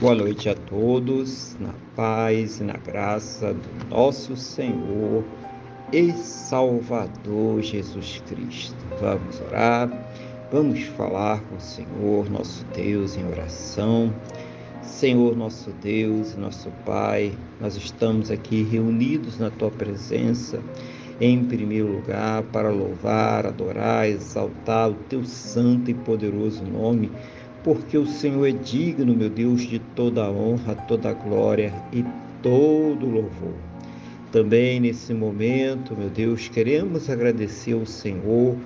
Boa noite a todos, na paz e na graça do nosso Senhor e Salvador Jesus Cristo. Vamos orar, vamos falar com o Senhor, nosso Deus, em oração. Senhor, nosso Deus, nosso Pai, nós estamos aqui reunidos na Tua presença, em primeiro lugar, para louvar, adorar, exaltar o Teu santo e poderoso nome porque o Senhor é digno, meu Deus, de toda a honra, toda a glória e todo o louvor. Também nesse momento, meu Deus, queremos agradecer ao Senhor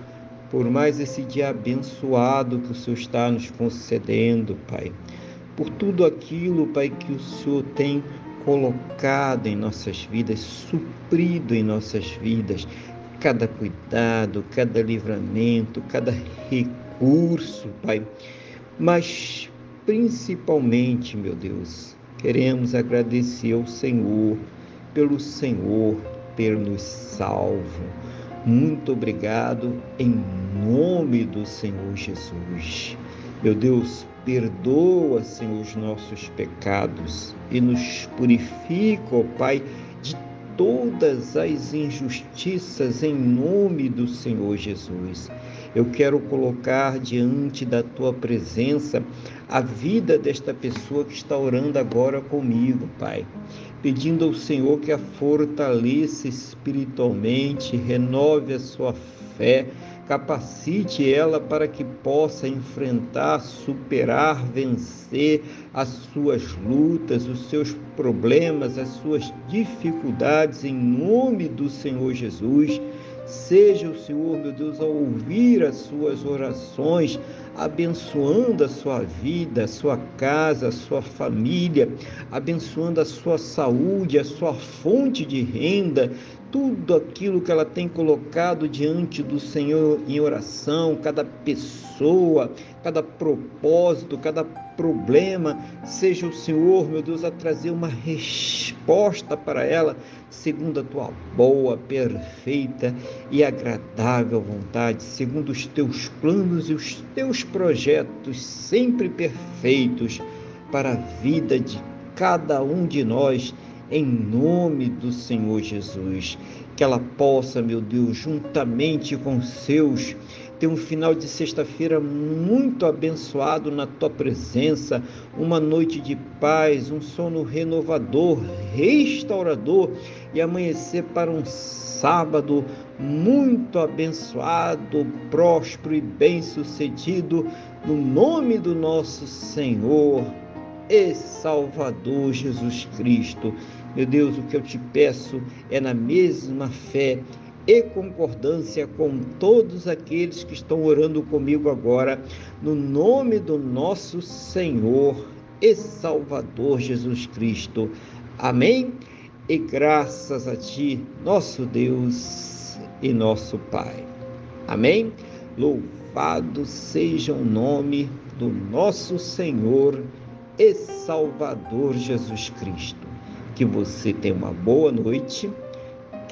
por mais esse dia abençoado que o Senhor está nos concedendo, Pai. Por tudo aquilo, Pai, que o Senhor tem colocado em nossas vidas, suprido em nossas vidas, cada cuidado, cada livramento, cada recurso, Pai mas principalmente, meu Deus, queremos agradecer ao Senhor pelo Senhor ter nos salvo. Muito obrigado em nome do Senhor Jesus. Meu Deus, perdoa, Senhor, os nossos pecados e nos purifica, ó Pai, de todas as injustiças em nome do Senhor Jesus. Eu quero colocar diante da tua presença a vida desta pessoa que está orando agora comigo, Pai. Pedindo ao Senhor que a fortaleça espiritualmente, renove a sua fé, capacite ela para que possa enfrentar, superar, vencer as suas lutas, os seus problemas, as suas dificuldades, em nome do Senhor Jesus. Seja o Senhor, meu Deus, a ouvir as suas orações, abençoando a sua vida, a sua casa, a sua família, abençoando a sua saúde, a sua fonte de renda, tudo aquilo que ela tem colocado diante do Senhor em oração, cada pessoa, cada propósito, cada problema, seja o Senhor, meu Deus, a trazer uma resposta para ela, segundo a tua boa, perfeita e agradável vontade, segundo os teus planos e os teus projetos sempre perfeitos para a vida de cada um de nós, em nome do Senhor Jesus. Que ela possa, meu Deus, juntamente com seus, ter um final de sexta-feira muito abençoado na tua presença, uma noite de paz, um sono renovador, restaurador e amanhecer para um sábado muito abençoado, próspero e bem-sucedido, no nome do nosso Senhor e Salvador Jesus Cristo. Meu Deus, o que eu te peço é na mesma fé e concordância com todos aqueles que estão orando comigo agora, no nome do nosso Senhor e Salvador Jesus Cristo. Amém? E graças a Ti, nosso Deus e nosso Pai. Amém? Louvado seja o nome do nosso Senhor e Salvador Jesus Cristo. Que você tenha uma boa noite,